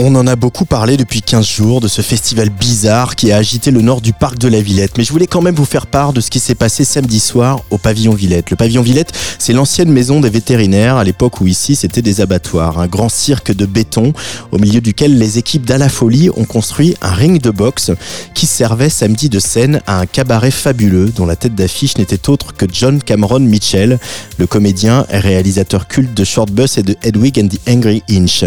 On en a beaucoup parlé depuis 15 jours de ce festival bizarre qui a agité le nord du parc de la Villette. Mais je voulais quand même vous faire part de ce qui s'est passé samedi soir au pavillon Villette. Le pavillon Villette, c'est l'ancienne maison des vétérinaires à l'époque où ici c'était des abattoirs. Un grand cirque de béton au milieu duquel les équipes d'Ala Folie ont construit un ring de boxe qui servait samedi de scène à un cabaret fabuleux dont la tête d'affiche n'était autre que John Cameron Mitchell, le comédien et réalisateur culte de Short Bus et de Hedwig and the Angry Inch.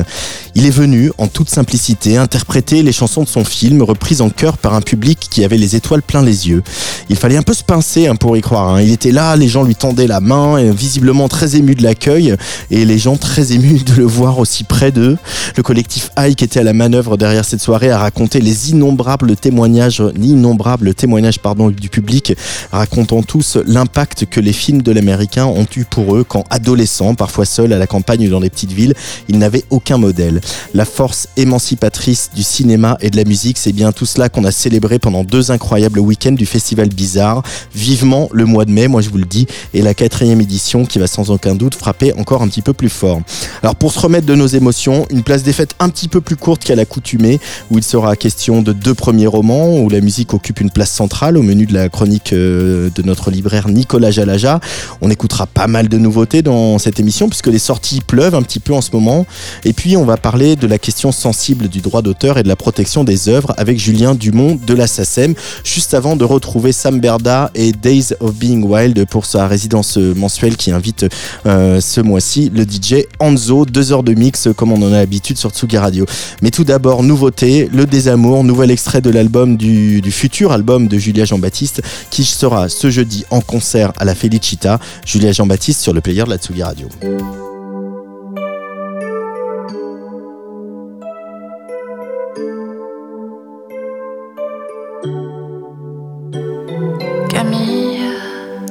Il est venu en tout toute simplicité, interpréter les chansons de son film, reprises en chœur par un public qui avait les étoiles plein les yeux. Il fallait un peu se pincer hein, pour y croire. Hein. Il était là, les gens lui tendaient la main, visiblement très ému de l'accueil, et les gens très émus de le voir aussi près d'eux. Le collectif High qui était à la manœuvre derrière cette soirée a raconté les innombrables témoignages, innombrables témoignages pardon, du public, racontant tous l'impact que les films de l'américain ont eu pour eux quand adolescents, parfois seuls à la campagne dans les petites villes, ils n'avaient aucun modèle. La force émancipatrice du cinéma et de la musique. C'est bien tout cela qu'on a célébré pendant deux incroyables week-ends du Festival Bizarre. Vivement le mois de mai, moi je vous le dis, et la quatrième édition qui va sans aucun doute frapper encore un petit peu plus fort. Alors pour se remettre de nos émotions, une place des fêtes un petit peu plus courte qu'à l'accoutumée, où il sera question de deux premiers romans, où la musique occupe une place centrale au menu de la chronique euh, de notre libraire Nicolas Jalaja. On écoutera pas mal de nouveautés dans cette émission, puisque les sorties pleuvent un petit peu en ce moment. Et puis on va parler de la question sensible du droit d'auteur et de la protection des œuvres avec Julien Dumont de la SACEM, juste avant de retrouver Sam Berda et Days of Being Wild pour sa résidence mensuelle qui invite euh, ce mois-ci le DJ Anzo, deux heures de mix comme on en a l'habitude sur Tsugi Radio. Mais tout d'abord, nouveauté, Le Désamour, nouvel extrait de l'album du, du futur album de Julia Jean-Baptiste qui sera ce jeudi en concert à la Felicita. Julia Jean-Baptiste sur le player de la Tsugi Radio.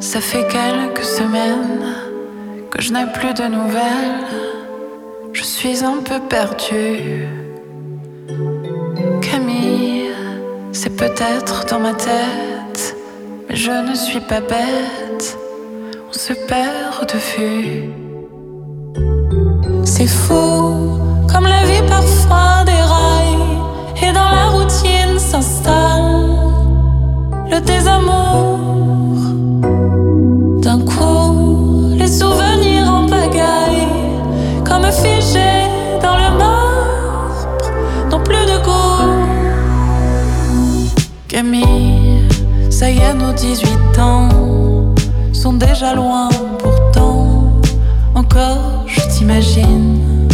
Ça fait quelques semaines que je n'ai plus de nouvelles. Je suis un peu perdue. Camille, c'est peut-être dans ma tête, mais je ne suis pas bête. On se perd de vue. C'est fou, comme la vie parfois déraille et dans la routine s'installe le désamour. Ça y est, nos 18 ans sont déjà loin, pourtant, encore je t'imagine.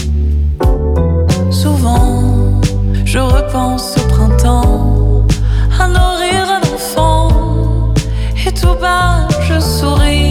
Souvent, je repense au printemps, à nourrir un enfant, et tout bas, je souris.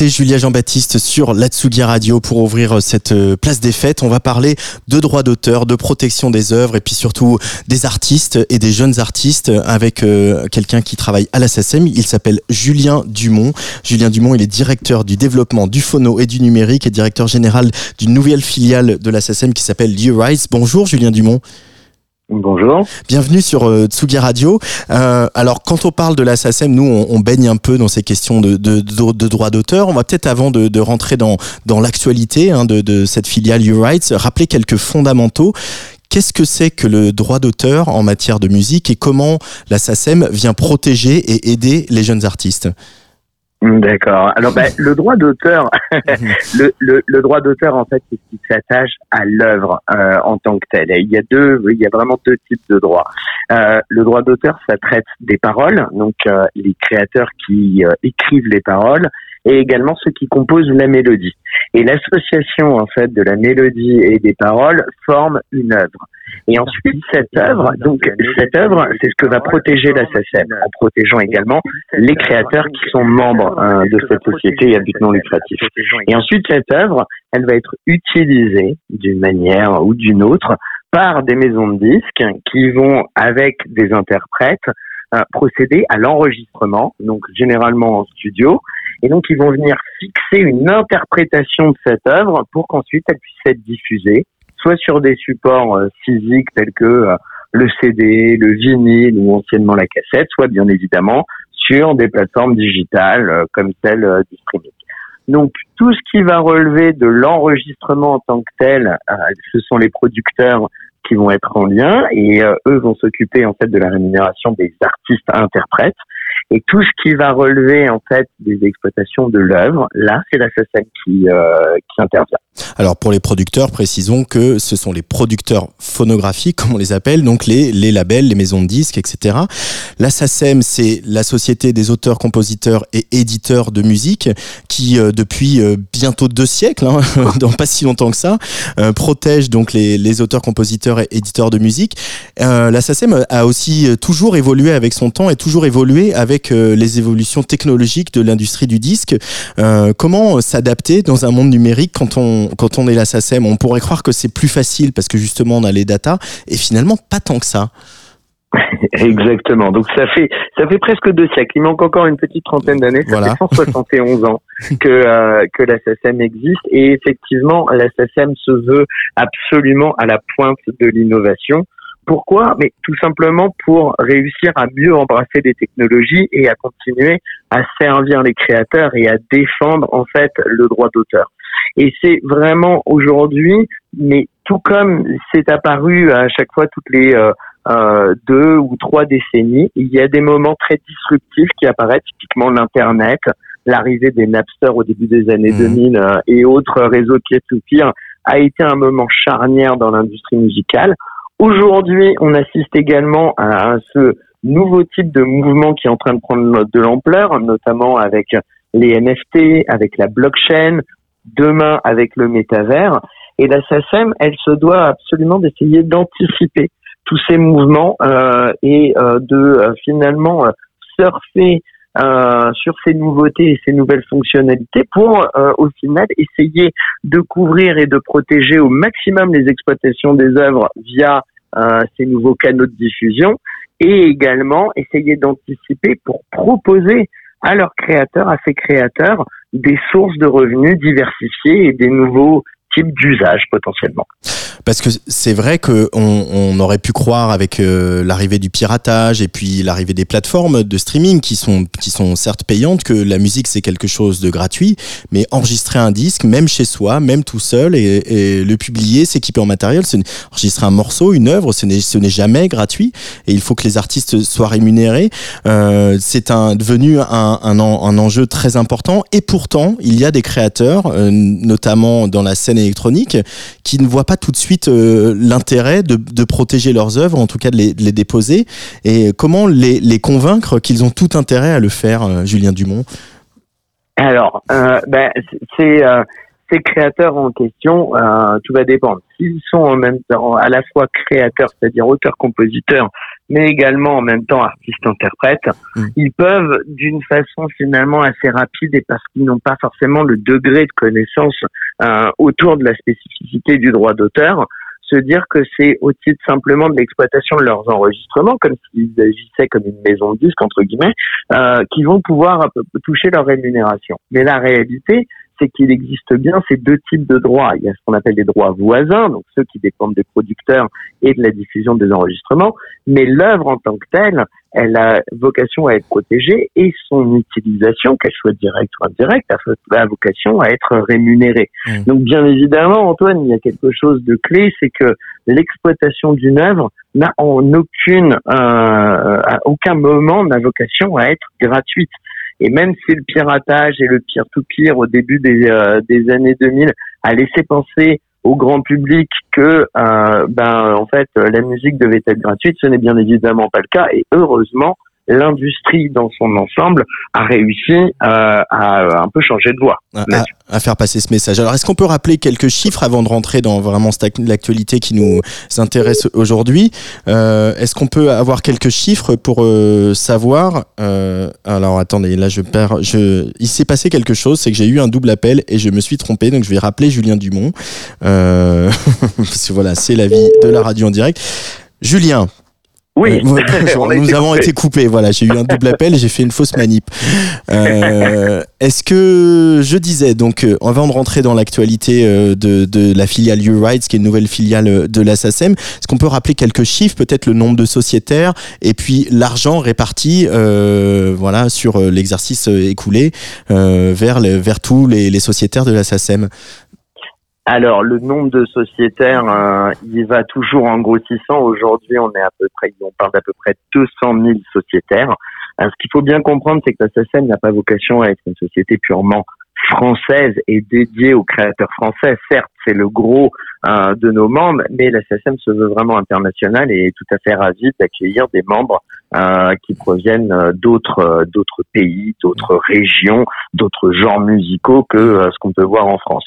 C'était Julia Jean-Baptiste sur l'Atsugi Radio pour ouvrir euh, cette euh, place des fêtes. On va parler de droits d'auteur, de protection des œuvres et puis surtout des artistes et des jeunes artistes avec euh, quelqu'un qui travaille à la. Il s'appelle Julien Dumont. Julien Dumont, il est directeur du développement du phono et du numérique et directeur général d'une nouvelle filiale de la qui s'appelle U-Rise. Bonjour Julien Dumont. Bonjour. Bienvenue sur euh, Tsugi Radio. Euh, alors, quand on parle de la SACEM, nous, on, baigne un peu dans ces questions de, de, d'auteur. On va peut-être, avant de, rentrer dans, l'actualité hein, de, cette filiale U-Rights, rappeler quelques fondamentaux. Qu'est-ce que c'est que le droit d'auteur en matière de musique et comment la SACEM vient protéger et aider les jeunes artistes? D'accord. Alors, ben, le droit d'auteur, le, le, le, droit d'auteur, en fait, c'est ce qui s'attache à l'œuvre euh, en tant que telle. il y a deux, il y a vraiment deux types de droits. Euh, le droit d'auteur, ça traite des paroles, donc euh, les créateurs qui euh, écrivent les paroles, et également ceux qui composent la mélodie. Et l'association en fait de la mélodie et des paroles forme une œuvre. Et ensuite cette œuvre, donc cette œuvre, c'est ce que va protéger la SACEM, en protégeant également les créateurs qui sont membres hein, de cette société à but non lucratif. Et ensuite cette œuvre, elle va être utilisée d'une manière ou d'une autre par des maisons de disques qui vont avec des interprètes euh, procéder à l'enregistrement, donc généralement en studio, et donc, ils vont venir fixer une interprétation de cette œuvre pour qu'ensuite elle puisse être diffusée, soit sur des supports euh, physiques tels que euh, le CD, le vinyle ou anciennement la cassette, soit bien évidemment sur des plateformes digitales euh, comme celle du streaming. Donc tout ce qui va relever de l'enregistrement en tant que tel, ce sont les producteurs qui vont être en lien et eux vont s'occuper en fait de la rémunération des artistes interprètes et tout ce qui va relever en fait des exploitations de l'œuvre, là, c'est la SACEM qui, euh, qui intervient. Alors pour les producteurs, précisons que ce sont les producteurs phonographiques, comme on les appelle, donc les, les labels, les maisons de disques, etc. La SACEM, c'est la Société des auteurs, compositeurs et éditeurs de musique, qui euh, depuis euh, bientôt deux siècles, hein, dans pas si longtemps que ça, euh, protège donc les, les, auteurs, compositeurs et éditeurs de musique. la SACEM a aussi toujours évolué avec son temps et toujours évolué avec euh, les évolutions technologiques de l'industrie du disque. Euh, comment s'adapter dans un monde numérique quand on, quand on est la SACEM On pourrait croire que c'est plus facile parce que justement on a les datas et finalement pas tant que ça. Exactement. Donc ça fait ça fait presque deux siècles. Il manque encore une petite trentaine d'années. Ça fait 171 ans que euh, que la SACEM existe et effectivement la SACEM se veut absolument à la pointe de l'innovation. Pourquoi? Mais tout simplement pour réussir à mieux embrasser les technologies et à continuer à servir les créateurs et à défendre en fait le droit d'auteur. Et c'est vraiment aujourd'hui, mais tout comme c'est apparu à chaque fois toutes les euh, euh, deux ou trois décennies, il y a des moments très disruptifs qui apparaissent, typiquement l'Internet, l'arrivée des Napster au début des années 2000 mmh. euh, et autres réseaux peer-to-peer a été un moment charnière dans l'industrie musicale. Aujourd'hui, on assiste également à, ce nouveau type de mouvement qui est en train de prendre de l'ampleur, notamment avec les NFT, avec la blockchain, demain avec le métavers. Et la SACEM, elle se doit absolument d'essayer d'anticiper tous ces mouvements euh, et euh, de euh, finalement surfer sur ces nouveautés et ces nouvelles fonctionnalités pour au final essayer de couvrir et de protéger au maximum les exploitations des œuvres via ces nouveaux canaux de diffusion et également essayer d'anticiper pour proposer à leurs créateurs, à ces créateurs, des sources de revenus diversifiées et des nouveaux types d'usages potentiellement. Parce que c'est vrai qu'on on aurait pu croire avec euh, l'arrivée du piratage et puis l'arrivée des plateformes de streaming qui sont, qui sont certes payantes que la musique c'est quelque chose de gratuit, mais enregistrer un disque, même chez soi, même tout seul et, et le publier, s'équiper en matériel, enregistrer un morceau, une œuvre, ce n'est jamais gratuit et il faut que les artistes soient rémunérés. Euh, c'est un, devenu un, un, un, enjeu très important et pourtant il y a des créateurs, euh, notamment dans la scène électronique, qui ne voient pas tout de suite euh, l'intérêt de, protéger leurs œuvres, en tout cas de les, déposer, et comment les, convaincre qu'ils ont tout intérêt à le faire, euh, Julien Dumont? Alors, euh, ben, ces créateurs en question, tout va dépendre. S'ils sont en même temps à la fois créateurs, c'est-à-dire auteurs-compositeurs, mais également en même temps artistes-interprètes, mm. ils peuvent d'une façon finalement assez rapide et parce qu'ils n'ont pas forcément le degré de connaissance euh, autour de la spécificité du droit d'auteur, se dire que c'est au titre simplement de l'exploitation de leurs enregistrements, comme s'ils agissaient comme une maison de disques entre guillemets, euh, qui vont pouvoir toucher leur rémunération. Mais la réalité, c'est qu'il existe bien ces deux types de droits. Il y a ce qu'on appelle les droits voisins, donc ceux qui dépendent des producteurs et de la diffusion des enregistrements, mais l'œuvre en tant que telle, elle a vocation à être protégée et son utilisation, qu'elle soit directe ou indirecte, a vocation à être rémunérée. Mmh. Donc bien évidemment, Antoine, il y a quelque chose de clé, c'est que l'exploitation d'une œuvre n'a en aucune, euh, à aucun moment n'a vocation à être gratuite. Et même si le piratage et le pire au début des, euh, des années 2000 a laissé penser au grand public que euh, ben en fait la musique devait être gratuite, ce n'est bien évidemment pas le cas. Et heureusement l'industrie dans son ensemble a réussi euh, à un peu changer de voie. À, faire passer ce message. Alors, est-ce qu'on peut rappeler quelques chiffres avant de rentrer dans vraiment l'actualité qui nous intéresse aujourd'hui? Euh, Est-ce qu'on peut avoir quelques chiffres pour euh, savoir Alors, attendez, là, je perds. Je... Il s'est passé quelque chose, c'est que j'ai eu un double appel et je me suis trompé, donc je vais rappeler Julien Dumont. parce que voilà, c'est la vie de la radio en direct. Julien, oui, nous avons été coupés. Voilà, j'ai eu un double appel j'ai fait une fausse manip. Euh, Est-ce que je disais donc, euh, avant de rentrer dans l'actualité euh, de, de, la filiale U-Rides, qui est une nouvelle filiale euh, de la SACEM, est-ce qu'on peut rappeler quelques chiffres, peut-être le nombre de sociétaires et puis l'argent réparti, euh, voilà, sur l'exercice écoulé vers, vers tous les, les sociétaires de la SACEM alors, le nombre de sociétaires, euh, il va toujours en grossissant. Aujourd'hui, on est à peu près, on parle d'à peu près 200 000 sociétaires. Alors, ce qu'il faut bien comprendre, c'est que la SACEM n'a pas vocation à être une société purement française et dédiée aux créateurs français. Certes, c'est le gros euh, de nos membres, mais la SACEM se veut vraiment internationale et est tout à fait ravie d'accueillir des membres euh, qui proviennent euh, d'autres euh, d'autres pays, d'autres régions, d'autres genres musicaux que ce qu'on peut voir en France.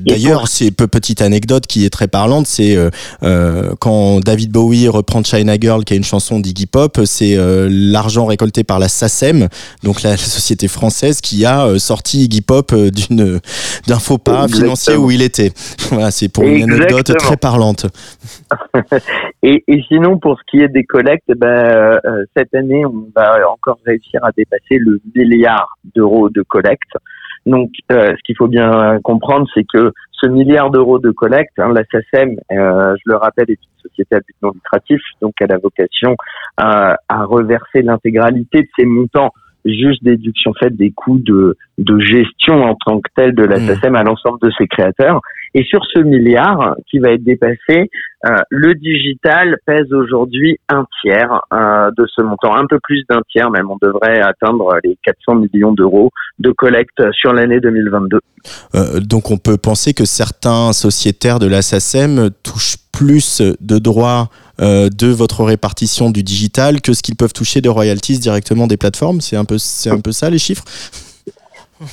D'ailleurs, c'est petite anecdote qui est très parlante, c'est quand David Bowie reprend China Girl, qui est une chanson d'Iggy Pop, c'est l'argent récolté par la SACEM, donc la société française, qui a sorti Iggy Pop d'une d'un faux pas financier où il était. Voilà, c'est pour une anecdote très parlante. et, et, sinon, pour ce qui est des collectes, ben cette année, on va encore réussir à dépasser le milliard d'euros de collecte. Donc, euh, ce qu'il faut bien comprendre, c'est que ce milliard d'euros de collecte, hein, la SACEM, euh, je le rappelle, est une société à but non lucratif, donc elle a vocation à, à reverser l'intégralité de ces montants juste déduction faite des coûts de, de gestion en tant que tel de la mmh. SACEM à l'ensemble de ses créateurs. Et sur ce milliard qui va être dépassé, euh, le digital pèse aujourd'hui un tiers euh, de ce montant, un peu plus d'un tiers même. On devrait atteindre les 400 millions d'euros de collecte sur l'année 2022. Euh, donc on peut penser que certains sociétaires de la SACEM touchent plus de droits de votre répartition du digital que ce qu'ils peuvent toucher de royalties directement des plateformes. C'est un peu, c'est un peu ça les chiffres?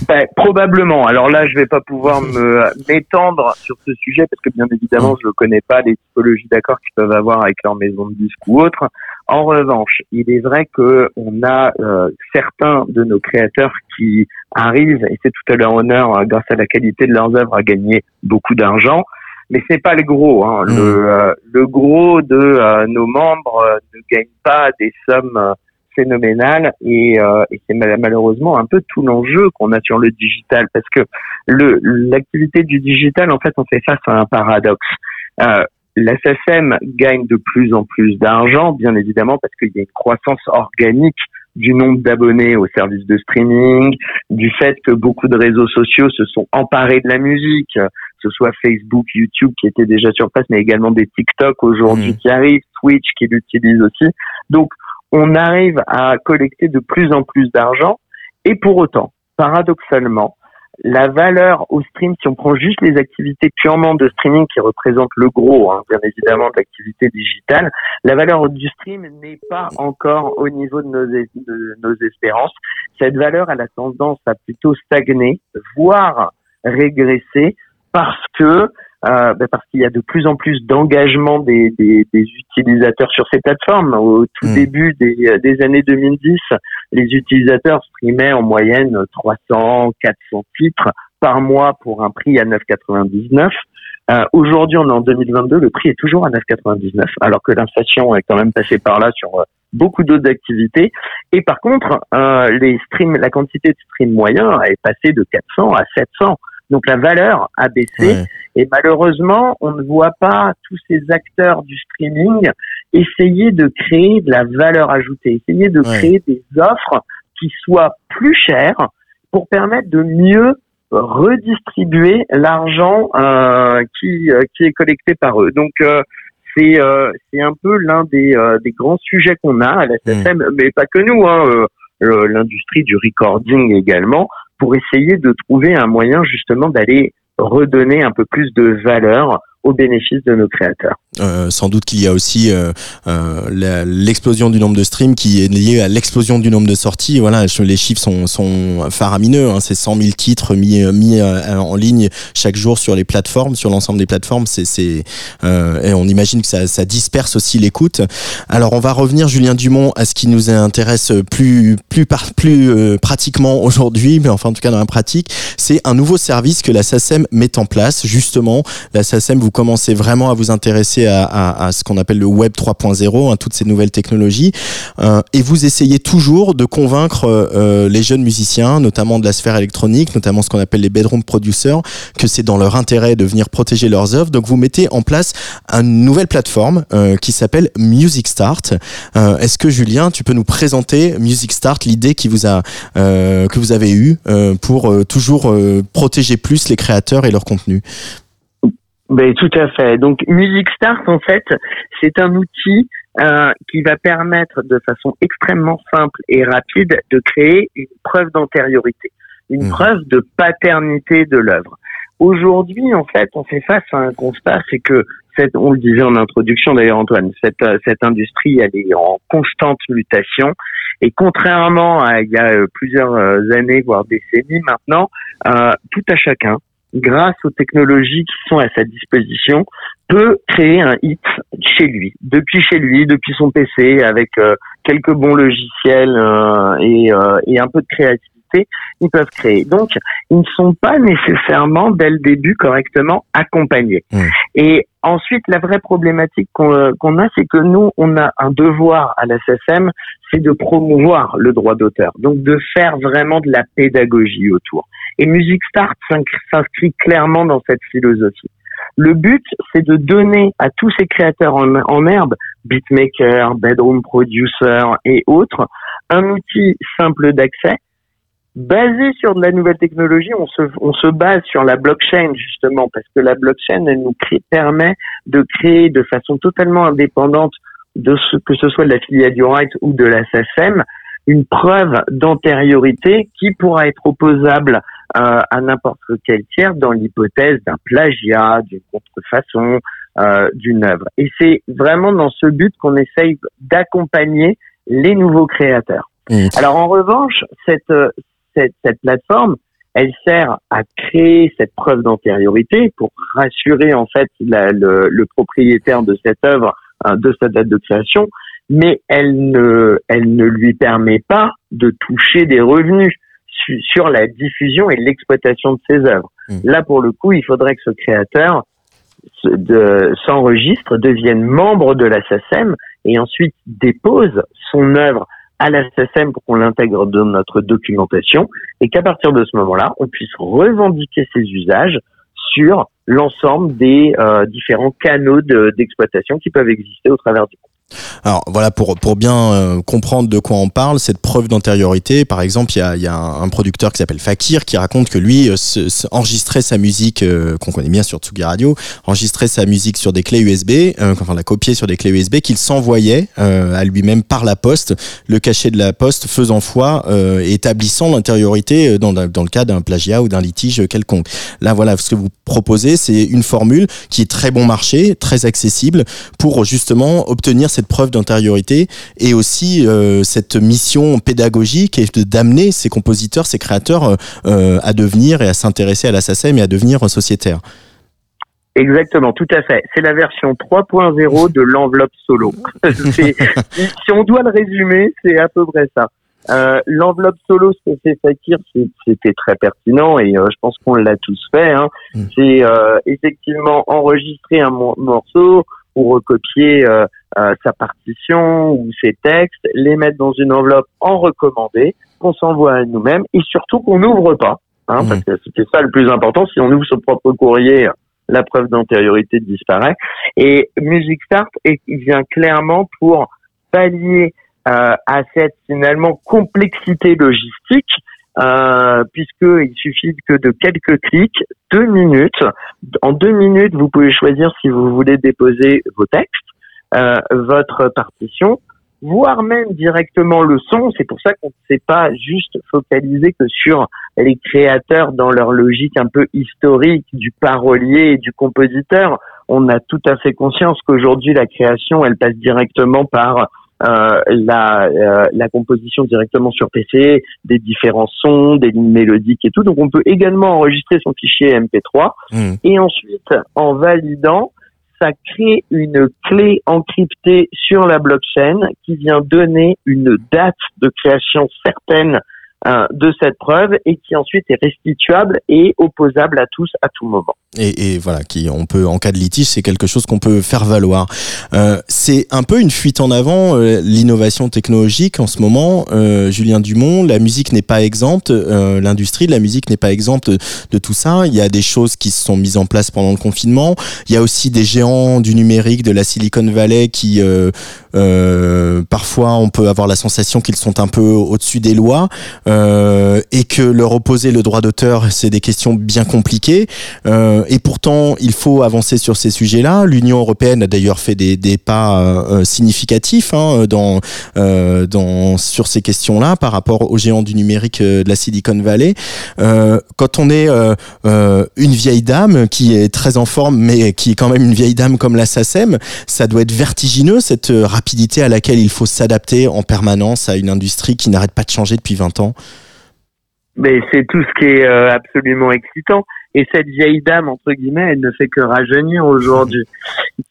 Ben, probablement. Alors là, je vais pas pouvoir me m'étendre sur ce sujet parce que bien évidemment, je ne connais pas les typologies d'accords qu'ils peuvent avoir avec leur maison de disques ou autre. En revanche, il est vrai que on a euh, certains de nos créateurs qui arrivent, et c'est tout à leur honneur, euh, grâce à la qualité de leurs œuvres, à gagner beaucoup d'argent. Mais c'est pas le gros. Hein. Le, mmh. euh, le, gros de nos membres ne gagne pas des sommes phénoménal et, euh, et c'est malheureusement un peu tout l'enjeu qu'on a sur le digital parce que le l'activité du digital en fait on fait face à un paradoxe. Euh, la SSM gagne de plus en plus d'argent, bien évidemment, parce qu'il y a une croissance organique du nombre d'abonnés aux services de streaming, du fait que beaucoup de réseaux sociaux se sont emparés de la musique, que ce soit Facebook, YouTube qui étaient déjà sur place, mais également des TikTok aujourd'hui mmh. qui arrivent, Twitch qui l'utilise aussi. Donc, on arrive à collecter de plus en plus d'argent et pour autant, paradoxalement, la valeur au stream, si on prend juste les activités purement de streaming qui représentent le gros, hein, bien évidemment, de l'activité digitale, la valeur du stream n'est pas encore au niveau de nos, de nos espérances. Cette valeur, elle a tendance à plutôt stagner, voire régresser, parce que euh, ben parce qu'il y a de plus en plus d'engagement des, des, des, utilisateurs sur ces plateformes. Au tout hmm. début des, des, années 2010, les utilisateurs streamaient en moyenne 300, 400 titres par mois pour un prix à 9,99. Euh, Aujourd'hui, on est en 2022, le prix est toujours à 9,99, alors que l'inflation est quand même passée par là sur euh, beaucoup d'autres activités. Et par contre, euh, les streams, la quantité de streams moyens est passée de 400 à 700. Donc la valeur a baissé et malheureusement, on ne voit pas tous ces acteurs du streaming essayer de créer de la valeur ajoutée, essayer de créer des offres qui soient plus chères pour permettre de mieux redistribuer l'argent euh, qui, euh, qui est collecté par eux. Donc euh, c'est euh, c'est un peu l'un des, des grands sujets qu'on a à la SSM, mmh. mais pas que nous, hein, l'industrie du recording également, pour essayer de trouver un moyen justement d'aller redonner un peu plus de valeur au bénéfice de nos créateurs. Euh, sans doute qu'il y a aussi euh, euh, l'explosion du nombre de streams qui est liée à l'explosion du nombre de sorties. Voilà, les chiffres sont, sont faramineux. Hein. C'est 100 000 titres mis, mis euh, en ligne chaque jour sur les plateformes, sur l'ensemble des plateformes. C'est, euh, et on imagine que ça, ça disperse aussi l'écoute. Alors, on va revenir, Julien Dumont, à ce qui nous intéresse plus, plus, par, plus pratiquement aujourd'hui, mais enfin en tout cas dans la pratique. C'est un nouveau service que la SACEM met en place. Justement, la SACEM, vous commencez vraiment à vous intéresser à, ce qu'on appelle le Web 3.0, hein, toutes ces nouvelles technologies, euh, et vous essayez toujours de convaincre euh, les jeunes musiciens, notamment de la sphère électronique, notamment ce qu'on appelle les bedroom producers, que c'est dans leur intérêt de venir protéger leurs œuvres. Donc vous mettez en place une nouvelle plateforme euh, qui s'appelle Music Start. Est-ce que Julien, tu peux nous présenter Music Start, l'idée qui vous a que vous avez eue pour toujours protéger plus les créateurs et leur contenu? Ben, tout à fait. Donc Music Start, en fait, c'est un outil euh, qui va permettre de façon extrêmement simple et rapide de créer une preuve d'antériorité, une mmh. preuve de paternité de l'œuvre. Aujourd'hui, en fait, on fait face à un constat, c'est que cette, on le disait en introduction d'ailleurs Antoine, cette, euh, cette industrie elle est en constante mutation et contrairement à il y a euh, plusieurs années voire décennies maintenant, euh, tout à chacun grâce aux technologies qui sont à sa disposition, peut créer un hit chez lui, depuis chez lui, depuis son PC, avec euh, quelques bons logiciels euh, et, euh, et, un peu de créativité, ils peuvent créer. Donc, ils ne sont pas nécessairement dès le début correctement accompagnés. Mmh. Et ensuite, la vraie problématique qu'on a, c'est que nous, on a un devoir à la SSM, c'est de promouvoir le droit d'auteur, donc de faire vraiment de la pédagogie autour. Et Music Start s'inscrit clairement dans cette philosophie. Le but, c'est de donner à tous ces créateurs en, herbe, beatmakers, bedroom producers et autres, un outil simple d'accès, basé sur de la nouvelle technologie. On se, on se base sur la blockchain, justement, parce que la blockchain, elle nous permet de créer de façon totalement indépendante de ce que ce soit de la filiale du right ou de la SSM, une preuve d'antériorité qui pourra être opposable euh, à n'importe quel tiers dans l'hypothèse d'un plagiat, d'une contrefaçon, euh, d'une œuvre. Et c'est vraiment dans ce but qu'on essaye d'accompagner les nouveaux créateurs. Mmh. Alors en revanche, cette, cette, cette plateforme, elle sert à créer cette preuve d'antériorité pour rassurer en fait la, le, le, propriétaire de cette œuvre euh, de sa date de création, mais elle ne, elle ne lui permet pas de toucher des revenus sur la diffusion et l'exploitation de ses œuvres. Mmh. Là, pour le coup, il faudrait que ce créateur s'enregistre, devienne membre de la SACEM et ensuite dépose son œuvre à la SACEM pour qu'on l'intègre dans notre documentation et qu'à partir de ce moment-là, on puisse revendiquer ses usages sur l'ensemble des euh, différents canaux d'exploitation qui peuvent exister au travers du alors voilà, pour, pour bien euh, comprendre de quoi on parle, cette preuve d'antériorité, par exemple, il y a, y a un, producteur qui s'appelle Fakir qui raconte que lui euh, enregistrait sa musique, euh, qu'on connaît bien sur Tsugi Radio, enregistrait sa musique sur des clés USB, enfin la copier sur des clés USB qu'il s'envoyait à lui-même par la poste, le cachet de la poste faisant foi et établissant l'antériorité dans, dans le cas d'un plagiat ou d'un litige quelconque. Là voilà, ce que vous proposez, c'est une formule qui est très bon marché, très accessible pour justement obtenir cette preuve d'antériorité et aussi euh, cette mission pédagogique et d'amener ces compositeurs, ces créateurs euh, à devenir et à s'intéresser à la SACEM et à devenir sociétaire. Exactement, tout à fait. C'est la version 3.0 de l'enveloppe solo. si on doit le résumer, c'est à peu près ça. Euh, l'enveloppe solo, ce que fait Fakir, c'était très pertinent et euh, je pense qu'on l'a tous fait. Hein. Mm. C'est euh, effectivement enregistrer un morceau ou recopier sa partition ou ses textes, les mettre dans une enveloppe en recommandé, qu'on s'envoie à nous-mêmes et surtout qu'on n'ouvre pas. Hein, mm. Parce que c'était ça le plus important. Si on ouvre son propre courrier, la preuve d'antériorité disparaît. Et Music Start vient clairement pour pallier euh, à cette finalement complexité logistique, euh, puisqu'il suffit que de quelques clics, deux minutes. En deux minutes, vous pouvez choisir si vous voulez déposer vos textes, euh, votre partition, voire même directement le son. C'est pour ça qu'on ne s'est pas juste focalisé que sur les créateurs dans leur logique un peu historique du parolier et du compositeur. On a tout à fait conscience qu'aujourd'hui la création, elle passe directement par euh, la, euh, la composition directement sur PC, des différents sons, des lignes mélodiques et tout. Donc on peut également enregistrer son fichier MP3 mmh. et ensuite en validant, ça crée une clé encryptée sur la blockchain qui vient donner une date de création certaine de cette preuve et qui ensuite est restituable et opposable à tous à tout moment. Et, et voilà, qui on peut en cas de litige, c'est quelque chose qu'on peut faire valoir. Euh, c'est un peu une fuite en avant euh, l'innovation technologique en ce moment. Euh, Julien Dumont, la musique n'est pas exempte, euh, l'industrie de la musique n'est pas exempte de, tout ça. Il y a des choses qui se sont mises en place pendant le confinement. Il y a aussi des géants du numérique de la Silicon Valley qui parfois on peut avoir la sensation qu'ils sont un peu au-dessus des lois. Euh, et que leur opposer le droit d'auteur, c'est des questions bien compliquées. Euh, et pourtant, il faut avancer sur ces sujets-là. L'Union européenne a d'ailleurs fait des, pas euh, significatifs hein, dans, dans, sur ces questions-là par rapport aux géants du numérique de la Silicon Valley. quand on est une vieille dame qui est très en forme, mais qui est quand même une vieille dame comme la SACEM, ça doit être vertigineux cette rapidité à laquelle il faut s'adapter en permanence à une industrie qui n'arrête pas de changer depuis 20 ans. Mais c'est tout ce qui est euh, absolument excitant. Et cette vieille dame, entre guillemets, elle ne fait que rajeunir aujourd'hui.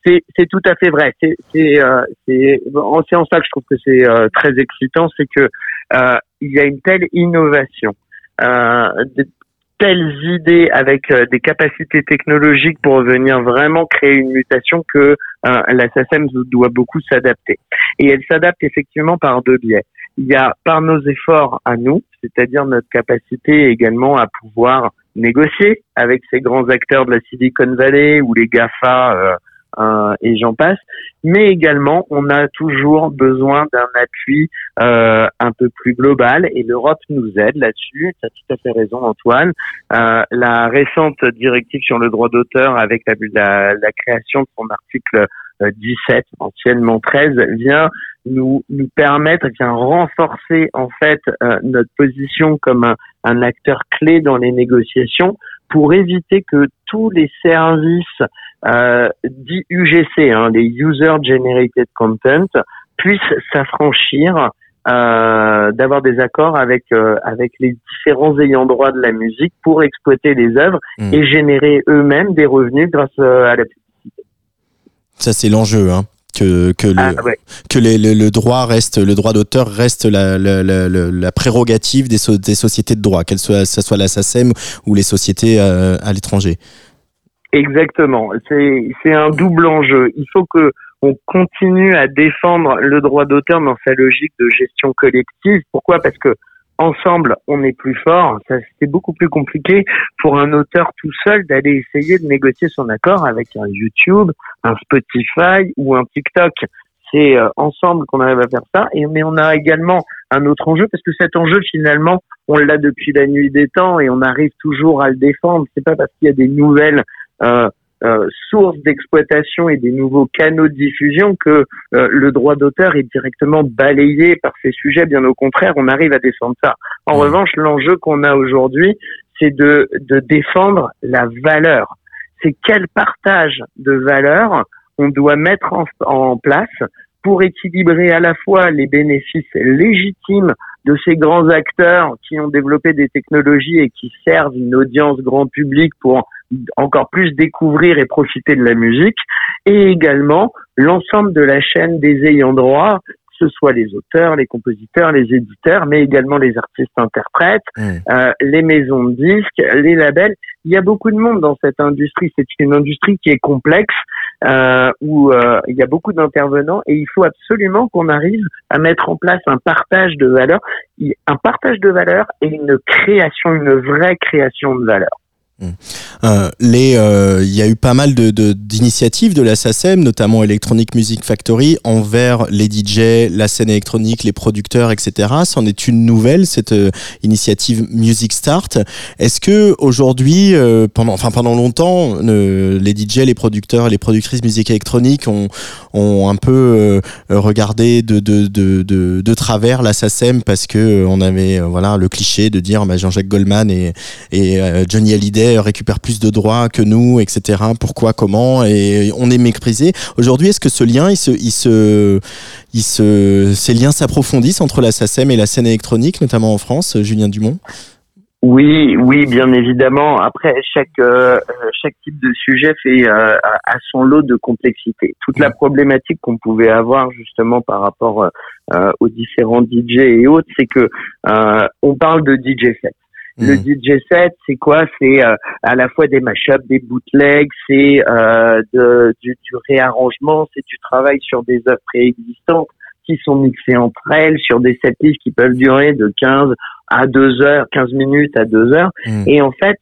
C'est, c'est tout à fait vrai. C'est, c'est, euh, c'est, en ça que je trouve que c'est euh, très excitant, c'est que il y a une telle innovation, de telles idées avec des capacités technologiques pour venir vraiment créer une mutation que la SACEM doit beaucoup s'adapter. Et elle s'adapte effectivement par deux biais il y a par nos efforts à nous, c'est-à-dire notre capacité également à pouvoir négocier avec ces grands acteurs de la Silicon Valley ou les GAFA euh, euh, et j'en passe, mais également on a toujours besoin d'un appui euh, un peu plus global et l'Europe nous aide là-dessus. Tu as tout à fait raison Antoine. la récente directive sur le droit d'auteur avec la, la, création de son article 17, anciennement 13, vient nous nous permettre, vient renforcer en fait euh, notre position comme un, un, acteur clé dans les négociations pour éviter que tous les services euh, dits UGC, hein, les User Generated Content, puissent s'affranchir euh, d'avoir des accords avec euh, avec les différents ayants droit de la musique pour exploiter les œuvres mmh. et générer eux-mêmes des revenus grâce euh, à la. Ça c'est l'enjeu, hein que que le ah, que les, le, droit reste le droit d'auteur reste la, la, la, la prérogative des, des, sociétés de droit, qu'elle soit ça soit la SACEM ou les sociétés euh, à l'étranger. Exactement, c'est c'est un double enjeu. Il faut que on continue à défendre le droit d'auteur dans sa logique de gestion collective. Pourquoi? Parce que ensemble, on est plus fort. Ça, c'est beaucoup plus compliqué pour un auteur tout seul d'aller essayer de négocier son accord avec un YouTube, un Spotify ou un TikTok. C'est euh, ensemble qu'on arrive à faire ça. Et mais on a également un autre enjeu parce que cet enjeu finalement, on l'a depuis la nuit des temps et on arrive toujours à le défendre. C'est pas parce qu'il y a des nouvelles euh, euh, sources d'exploitation et des nouveaux canaux de diffusion que euh, le droit d'auteur est directement balayé par ces sujets. Bien au contraire, on arrive à défendre ça. En revanche, l'enjeu qu'on a aujourd'hui, c'est de, de défendre la valeur. C'est quel partage de valeur on doit mettre en, en place pour équilibrer à la fois les bénéfices légitimes de ces grands acteurs qui ont développé des technologies et qui servent une audience grand public pour encore plus découvrir et profiter de la musique, et également l'ensemble de la chaîne des ayants droit ce soit les auteurs, les compositeurs, les éditeurs, mais également les artistes interprètes, mmh. euh, les maisons de disques, les labels. Il y a beaucoup de monde dans cette industrie. C'est une industrie qui est complexe, euh, où euh, il y a beaucoup d'intervenants et il faut absolument qu'on arrive à mettre en place un partage de valeurs, un partage de valeurs et une création, une vraie création de valeurs. Euh, euh, il y a eu pas mal de, d'initiatives de, la SACEM, notamment Electronic Music Factory, envers les DJ, la scène électronique, les producteurs, etc. C'en est une nouvelle, cette euh, initiative Music Start. Est-ce que aujourd'hui, pendant, enfin pendant longtemps, les DJ, les producteurs les productrices musique électronique ont, ont un peu regardé de, de, de, de, de travers la SACEM parce que on avait voilà le cliché de dire bah, Jean-Jacques Goldman et, et Johnny Hallyday récupère plus de droits que nous, etc. Pourquoi, comment? Et on est méprisé. Aujourd'hui, est-ce que ce lien, il se, il se, il se, ces liens s'approfondissent entre la SACEM et la scène électronique, notamment en France, Julien Dumont? Oui, oui, bien évidemment. Après, chaque euh, chaque type de sujet fait euh, à son lot de complexité. Toute la problématique qu'on pouvait avoir justement par rapport euh, aux différents DJ et autres, c'est que on parle de DJ set. Le hmm. DJ set, c'est quoi? C'est euh, à la fois des mashups, des bootlegs, c'est euh, du, du, réarrangement, c'est du travail sur des œuvres préexistantes qui sont mixées entre elles, sur des setlists qui peuvent durer de 15 à 2 heures, 15 minutes à 2 heures. Hmm. Et en fait,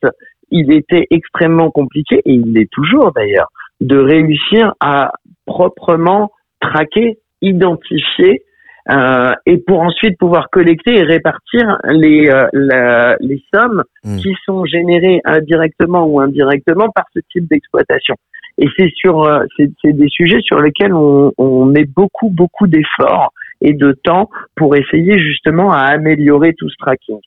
il était extrêmement compliqué, et il l'est toujours d'ailleurs, de réussir à proprement traquer, identifier euh, et pour ensuite pouvoir collecter et répartir les, euh, les sommes hmm. qui sont générées indirectement ou indirectement par ce type d'exploitation. Et c'est sur euh, c'est des sujets sur lesquels on, on met beaucoup beaucoup d'efforts et de temps pour essayer justement à améliorer tout ce tracking.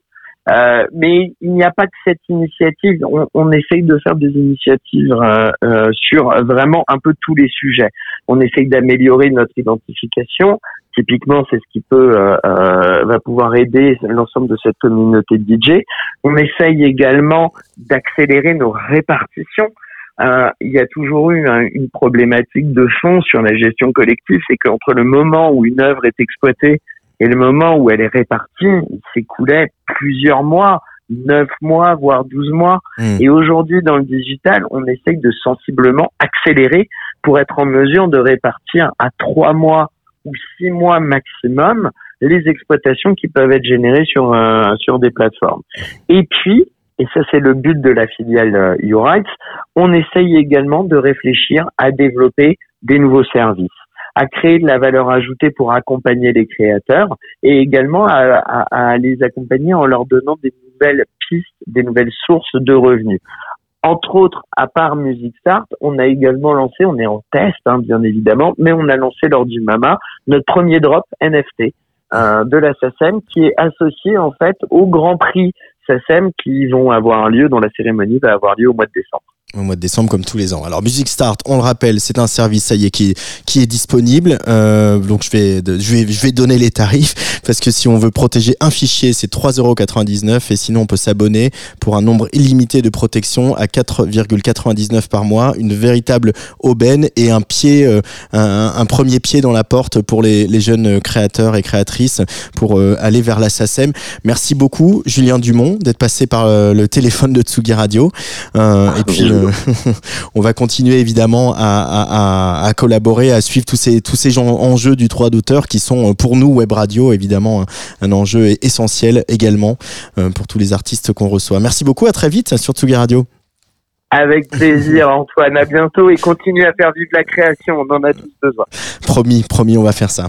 Euh, mais il n'y a pas que cette initiative. On, on essaye de faire des initiatives euh, euh, sur vraiment un peu tous les sujets. On essaye d'améliorer notre identification. Typiquement, c'est ce qui peut euh, euh, va pouvoir aider l'ensemble de cette communauté de DJ. On essaye également d'accélérer nos répartitions. il y a toujours eu une problématique de fond sur la gestion collective, c'est qu'entre le moment où une œuvre est exploitée et le moment où elle est répartie, il s'écoulait plusieurs mois, neuf mois, voire douze mois. Hmm. Et aujourd'hui, dans le digital, on essaye de sensiblement accélérer pour être en mesure de répartir à trois mois ou six mois maximum les exploitations qui peuvent être générées sur euh, sur des plateformes. Et puis, et ça c'est le but de la filiale euh, YouRights, on essaye également de réfléchir à développer des nouveaux services à créer de la valeur ajoutée pour accompagner les créateurs et également à, à, les accompagner en leur donnant des nouvelles pistes, des nouvelles sources de revenus. Entre autres, à part Music Start, on a également lancé, on est en test hein, bien évidemment, mais on a lancé lors du MAMA notre premier drop NFT euh, de la SACEM qui est associé en fait au Grand Prix SACEM qui vont avoir lieu, dont la cérémonie va avoir lieu au mois de décembre au mois de décembre comme tous les ans. Alors Music Start, on le rappelle, c'est un service ça y est qui, qui est disponible. Euh, donc je vais, je vais je vais donner les tarifs parce que si on veut protéger un fichier, c'est 3,99€ et sinon on peut s'abonner pour un nombre illimité de protection à 4,99 par mois, une véritable aubaine et un pied euh, un, un, premier pied dans la porte pour les, les jeunes créateurs et créatrices pour euh, aller vers la SACEM. Merci beaucoup Julien Dumont d'être passé par euh, le téléphone de Tsugi Radio et puis on va continuer évidemment à, collaborer, à suivre tous ces, tous ces enjeux du droit d'auteur qui sont pour nous, Web Radio, évidemment, un, enjeu essentiel également euh, pour tous les artistes qu'on reçoit. Merci beaucoup, à très vite sur Tsugi Radio. Avec plaisir, Antoine. À bientôt et continue à faire vivre la création. On en a tous besoin. Promis, promis, on va faire ça.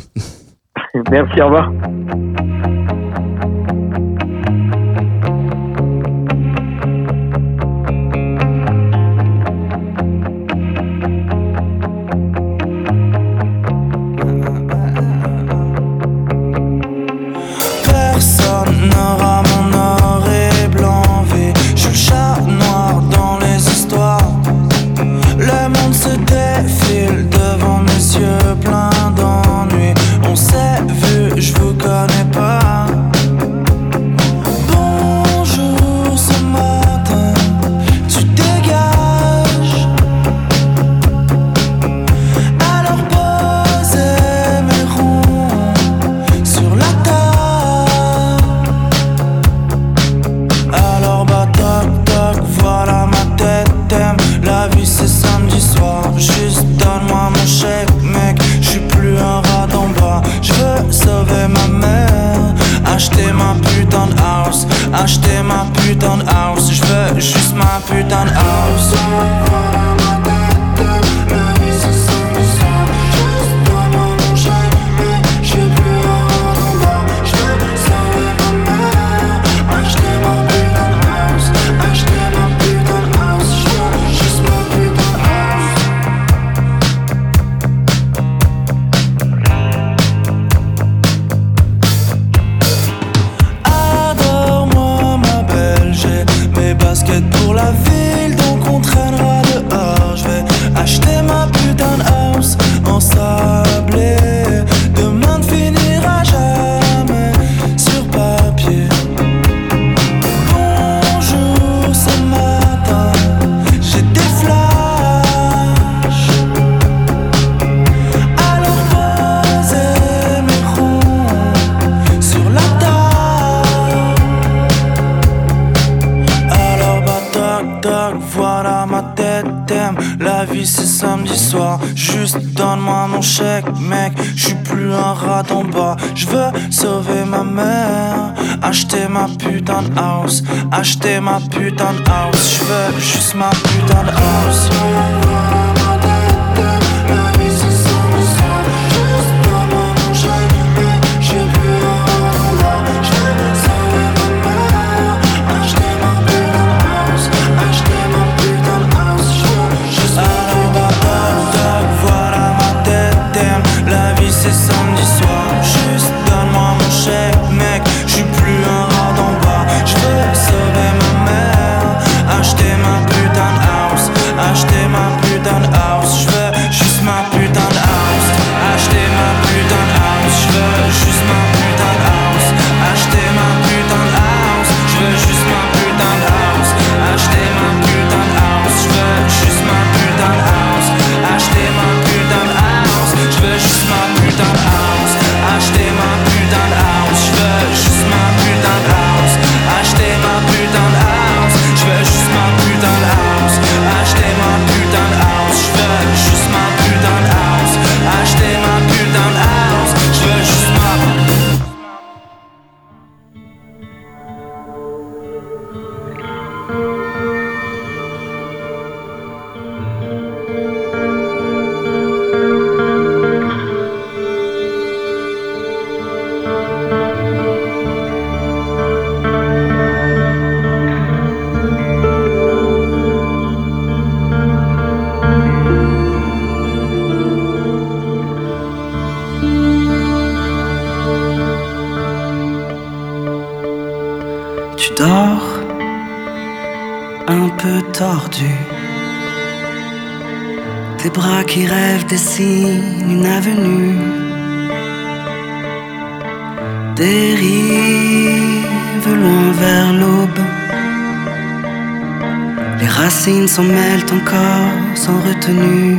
Merci, au revoir. Ma putain de house. Je veux juste ma putain de house. Qui rêve dessine une avenue. Dérive loin vers l'aube. Les racines s'en mêlent encore sans retenue.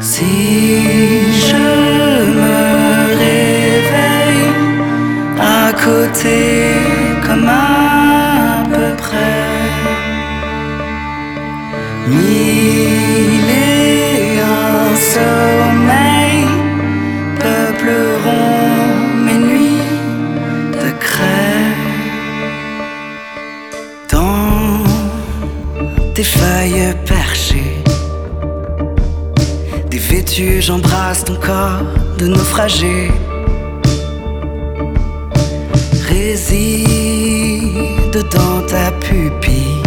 Si comme à peu près. Mille et un sommeil peupleront mes nuits de craie. Dans tes feuilles perchées, dévêtues, j'embrasse ton corps de naufragé. Réside dans ta pupille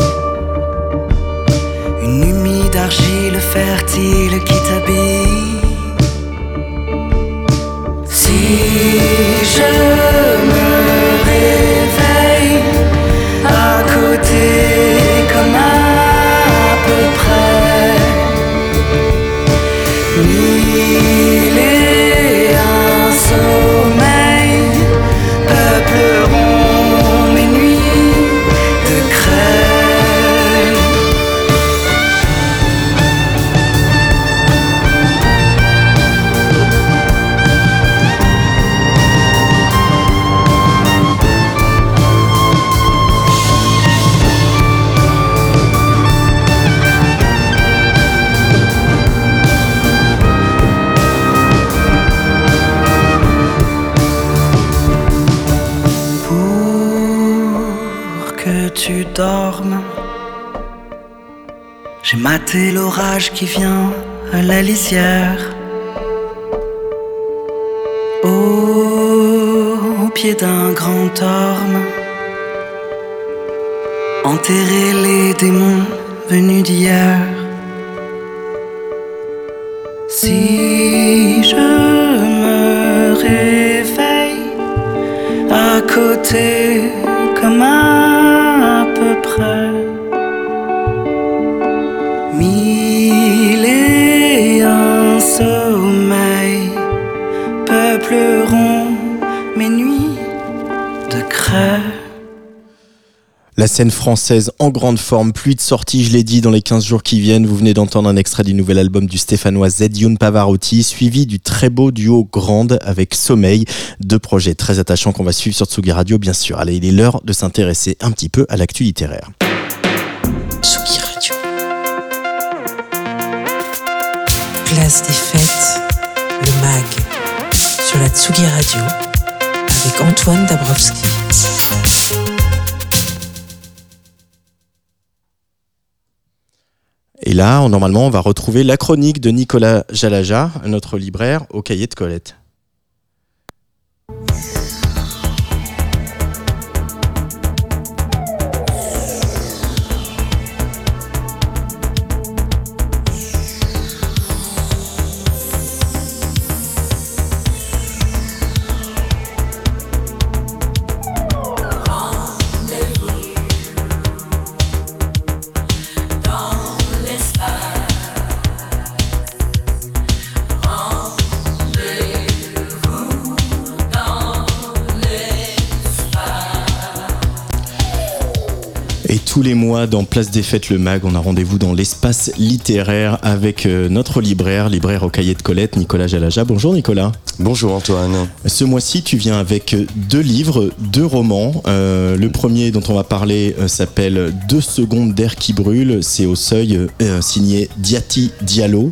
le fertile qui t'habille. Si je me réveille qui vient à la lisière. au pied d'un grand orme, enterrer les démons venus d'hier. La scène française en grande forme, pluie de sorties, je l'ai dit, dans les 15 jours qui viennent. Vous venez d'entendre un extrait du nouvel album du Stéphanois Zedioun Pavarotti, suivi du très beau duo Grande avec Sommeil. Deux projets très attachants qu'on va suivre sur Tsugi Radio, bien sûr. Allez, il est l'heure de s'intéresser un petit peu à l'actu littéraire. Tsugi Radio. Place des fêtes, le MAG, sur la Tsugi Radio, avec Antoine Dabrowski. Et là, normalement, on va retrouver la chronique de Nicolas Jalaja, notre libraire, au cahier de Colette. Mois, dans Place des Fêtes, le MAG, on a rendez-vous dans l'espace littéraire avec euh, notre libraire, libraire au cahier de Colette, Nicolas Jalaja. Bonjour Nicolas. Bonjour Antoine. Ce mois-ci, tu viens avec deux livres, deux romans. Euh, le premier dont on va parler euh, s'appelle Deux secondes d'air qui brûle. C'est au seuil, euh, signé Diati Diallo.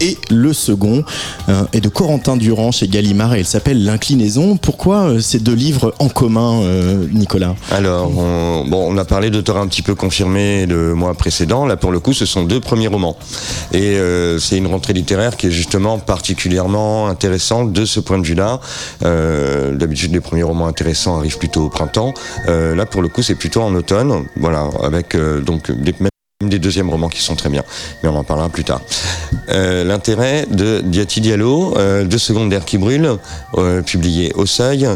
Et le second euh, est de Corentin Durand chez Gallimard et il s'appelle L'inclinaison. Pourquoi euh, ces deux livres en commun, euh, Nicolas? Alors, on, bon, on a parlé d'auteurs un petit peu confirmés le mois précédent. Là, pour le coup, ce sont deux premiers romans. Et euh, c'est une rentrée littéraire qui est justement particulièrement intéressante de ce point de vue-là. Euh, D'habitude, les premiers romans intéressants arrivent plutôt au printemps. Euh, là, pour le coup, c'est plutôt en automne. Voilà, avec donc des, des deuxièmes romans qui sont très bien, mais on en parlera plus tard. Euh, L'intérêt de Diati Diallo, euh, Deux secondes d'air qui brûle, euh, publié au Seuil,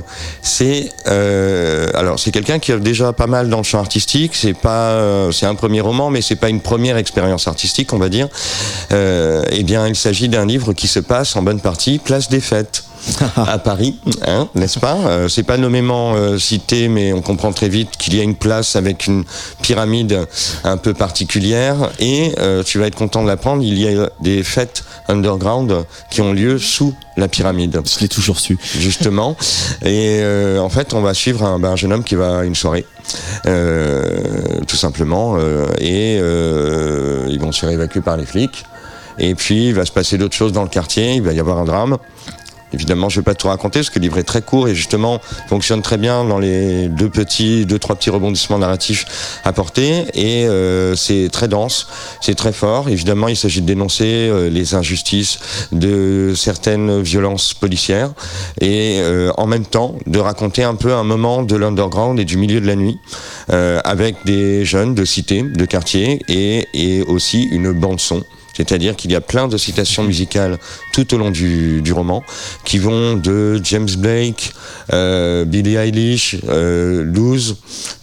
c'est euh, alors c'est quelqu'un qui a déjà pas mal dans le champ artistique. C'est pas, c'est un premier roman, mais c'est pas une première expérience artistique, on va dire. Eh bien, il s'agit d'un livre qui se passe en bonne partie place des fêtes à Paris, hein, n'est-ce pas? Euh, C'est pas nommément euh, cité, mais on comprend très vite qu'il y a une place avec une pyramide un peu particulière. Et euh, tu vas être content de l'apprendre, il y a des fêtes underground qui ont lieu sous la pyramide. Je l'ai toujours su. Justement. Et euh, en fait, on va suivre un, ben, un jeune homme qui va à une soirée. tout simplement, et ils vont se faire évacuer par les flics. Et puis, il va se passer d'autres choses dans le quartier, il va y avoir un drame. Évidemment, je ne vais pas tout raconter parce que le livre est très court et justement fonctionne très bien dans les deux petits, deux trois petits rebondissements narratifs apportés et euh, c'est très dense, c'est très fort. Évidemment, il s'agit de dénoncer euh, les injustices de certaines violences policières et euh, en même temps de raconter un peu un moment de l'underground et du milieu de la nuit avec des jeunes de cité, de quartier et aussi une bande son. C'est-à-dire qu'il y a plein de citations musicales tout au long du, du roman qui vont de James Blake, euh, Billie Eilish, euh, Luz,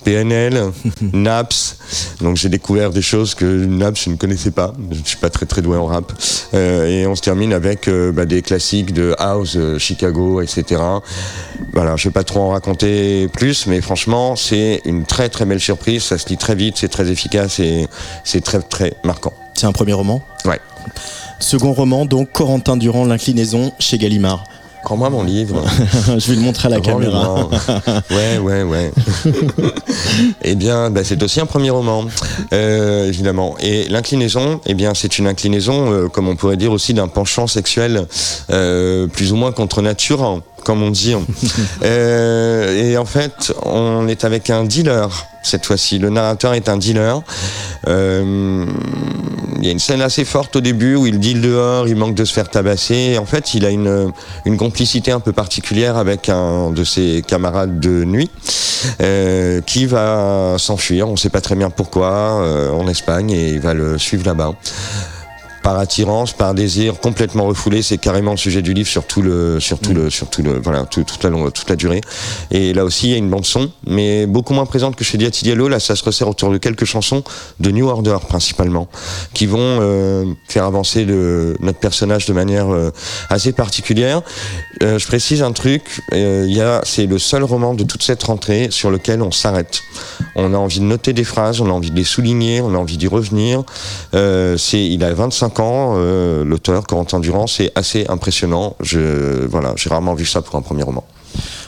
PNL, Naps. Donc j'ai découvert des choses que Naps je ne connaissais pas. Je suis pas très très doué en rap. Euh, et on se termine avec euh, bah, des classiques de House, euh, Chicago, etc. Voilà, je vais pas trop en raconter plus, mais franchement c'est une très très belle surprise. Ça se lit très vite, c'est très efficace et c'est très très marquant. C'est un premier roman Ouais. Second roman, donc Corentin Durand, L'inclinaison chez Gallimard. Rends-moi mon livre. Je vais le montrer à la caméra. Ouais, ouais, ouais. eh bien, bah, c'est aussi un premier roman, euh, évidemment. Et l'inclinaison, eh bien, c'est une inclinaison, euh, comme on pourrait dire aussi, d'un penchant sexuel euh, plus ou moins contre nature, comme on dit. Euh, et en fait, on est avec un dealer cette fois-ci. Le narrateur est un dealer. Euh, il y a une scène assez forte au début où il deal dehors, il manque de se faire tabasser. Et en fait, il a une, une complicité un peu particulière avec un de ses camarades de nuit euh, qui va s'enfuir. On ne sait pas très bien pourquoi euh, en Espagne et il va le suivre là-bas par attirance, par désir, complètement refoulé. C'est carrément le sujet du livre sur tout le, sur tout le, sur tout le, voilà, toute la longue, toute la durée. Et là aussi, il y a une bande son, mais beaucoup moins présente que chez Diati Diallo. Là, ça se resserre autour de quelques chansons de New Order principalement, qui vont euh, faire avancer le, notre personnage de manière euh, assez particulière. Euh, je précise un truc. Il y a, c'est le seul roman de toute cette rentrée sur lequel on s'arrête. On a envie de noter des phrases, on a envie de les souligner, on a envie d'y revenir. c'est, il a 25 euh, l'auteur Corentin Durand, c'est assez impressionnant. Je, voilà, j'ai rarement vu ça pour un premier roman.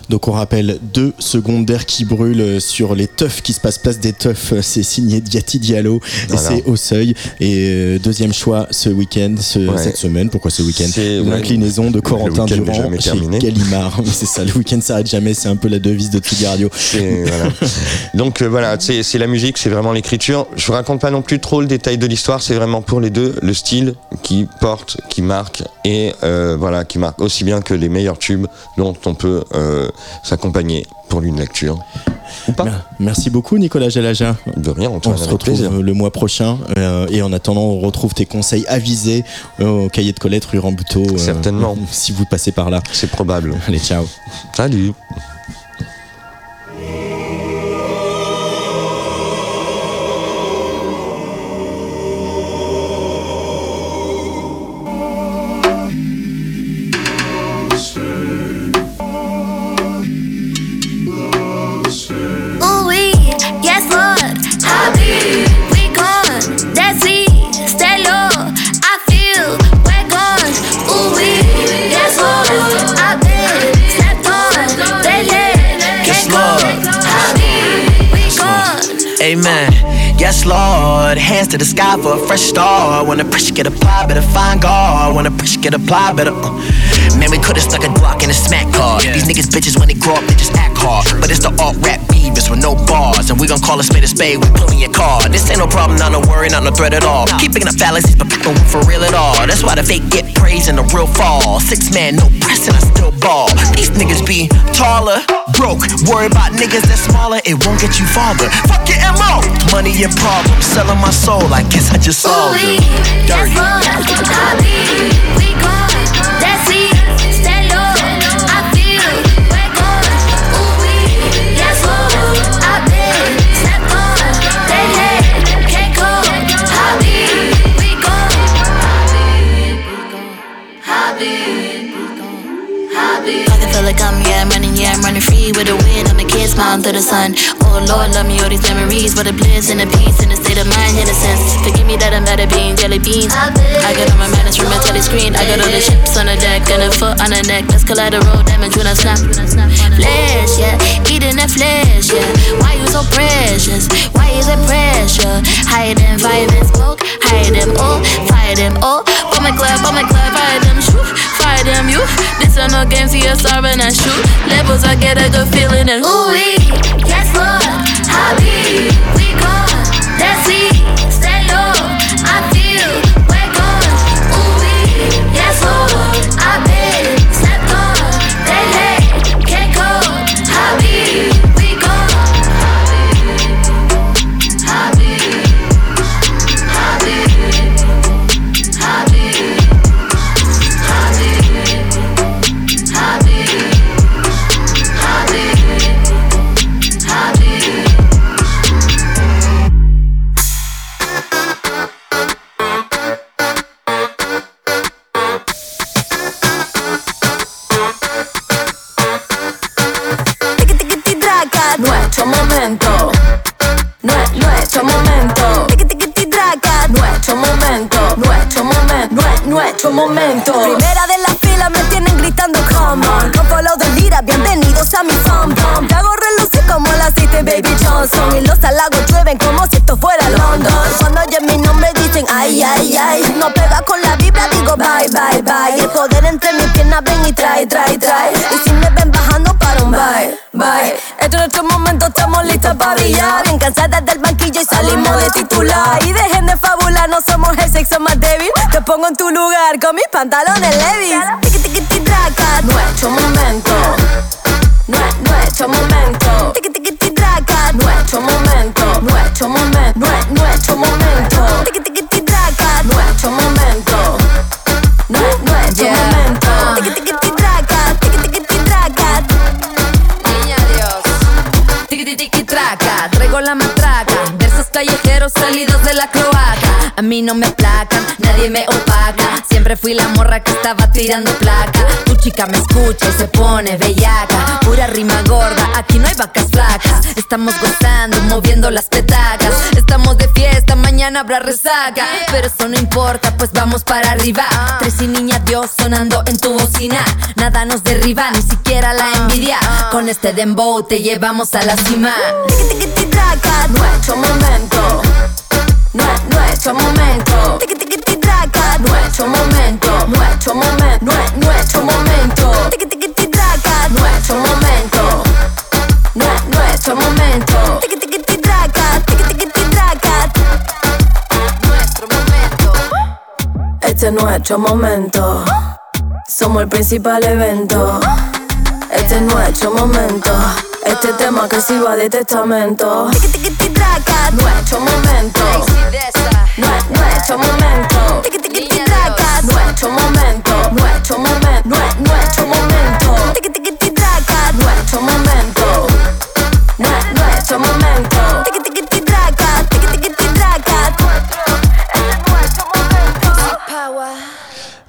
Donc on rappelle deux secondes d'air qui brûlent sur les teufs qui se passent place des teufs. C'est signé Diati Diallo et c'est au seuil. Et euh, deuxième choix ce week-end, cette semaine. Pourquoi ce week-end L'inclinaison de Corentin Durand chez Gallimard. c'est ça, le week-end s'arrête jamais. C'est un peu la devise de Tsugi Radio. Donc euh, voilà, c'est la musique, c'est vraiment l'écriture. Je vous raconte pas non plus trop le détail de l'histoire. C'est vraiment pour les deux le style qui porte, qui marque et euh, voilà, qui marque aussi bien que les meilleurs tubes dont on peut s'accompagner pour une lecture. Merci beaucoup Nicolas Jalaja. De rien, on, se retrouve le mois prochain euh, et en attendant on retrouve tes conseils avisés euh, au cahier de Colette rue Rambuteau. Euh, Certainement. si vous passez par là. C'est probable. Allez, ciao. Salut. Hands to the sky for a fresh start. When the pressure get applied, better find God. When the pressure get applied, better. Uh. Man, we could've stuck a Glock in a smack car. Yeah. These niggas bitches when they grow up, they just act hard. But it's the alt rap beavers with no bars. And we gon' call a spade a spade, we pulling your car. This ain't no problem, not no worry, not no threat at all. Keep picking up fallacies, but people for real at all. That's why the fake get praise and the real fall. Six man, no pressing, I still ball. These niggas be taller, broke. Worry about niggas that's smaller, it won't get you farther. Fuck your MO. Money and problems, selling my soul, I guess I just solved it. Dirty. We gone, running yeah, I'm running free with a wind. I'm a kid smiling through the sun. Oh Lord, love me all these memories. What a bliss and a peace and a state of mind, innocence. Forgive me that I'm better being jelly beans. I got all my manners from a telly screen. I got all the chips on the deck and a foot on the neck. That's collateral damage when I snap. Flesh, yeah, eating that flesh, yeah. Why you so precious? Why is it pressure? Hide them fire and smoke, hide them all, fire them all. Oh my club, oh my club, fire no game, see you starving and shoot. Levels I get a good feeling and ooh con mis pantalones levis. Tiki tiki tiki traca, nuestro momento. Nuestro momento. Mí no me placan, nadie me opaca. Siempre fui la morra que estaba tirando placa. Tu chica me escucha y se pone bellaca. Pura rima gorda, aquí no hay vacas flacas. Estamos gozando, moviendo las petacas. Estamos de fiesta, mañana habrá resaca. Pero eso no importa, pues vamos para arriba. Tres y niña Dios sonando en tu bocina. Nada nos derriba, ni siquiera la envidia. Con este dembow te llevamos a la cima. Nuestro momento. Nue- Nuestro momento. Tiki tiki tiki traca, nuestro momento. Nuestro momento. Nue- Nuestro momento. Tiki tiki tiki traca, nuestro momento. Nue- Nuestro momento. Tiki tiki tiki traca, tiki tiki tiki traca. Nuestro momento. Este es nuestro momento. Somos el principal evento. Este es nuestro momento. Este tema que si va de testamento. Nuestro momento. Nuestro momento. Nuestro momento. Nuestro momento. Nuestro momento. Nuestro momento. Nuestro momento.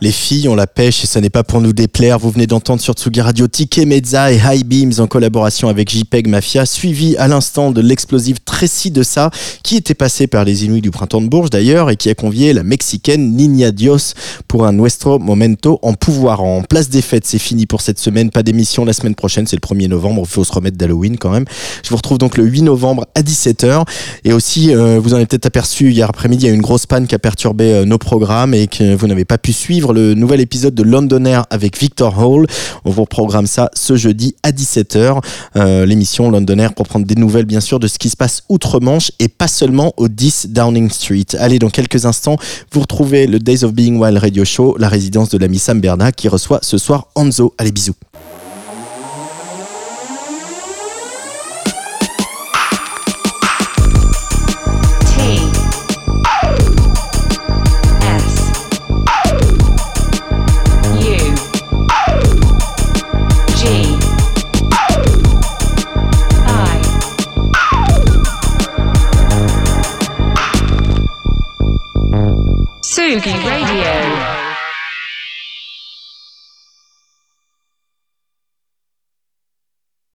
Les ont la pêche et ça n'est pas pour nous déplaire. Vous venez d'entendre sur Tsugi Radio Tike Mezza et High Beams en collaboration avec JPEG Mafia, suivi à l'instant de l'explosive Tracy de ça, qui était passé par les Inuits du printemps de Bourges d'ailleurs et qui a convié la mexicaine Niña Dios pour un Nuestro Momento en pouvoir. En place des fêtes, c'est fini pour cette semaine. Pas d'émission la semaine prochaine, c'est le 1er novembre. Il faut se remettre d'Halloween quand même. Je vous retrouve donc le 8 novembre à 17h. Et aussi, euh, vous en avez peut-être aperçu hier après-midi, il y a une grosse panne qui a perturbé euh, nos programmes et que vous n'avez pas pu suivre le nouvel épisode de London Air avec Victor Hall. On vous programme ça ce jeudi à 17h. Euh, L'émission London Air pour prendre des nouvelles, bien sûr, de ce qui se passe outre-Manche et pas seulement au 10 Downing Street. Allez, dans quelques instants, vous retrouvez le Days of Being Wild Radio Show, la résidence de l'ami Sam Berna qui reçoit ce soir Anzo. Allez, bisous. Sugi Radio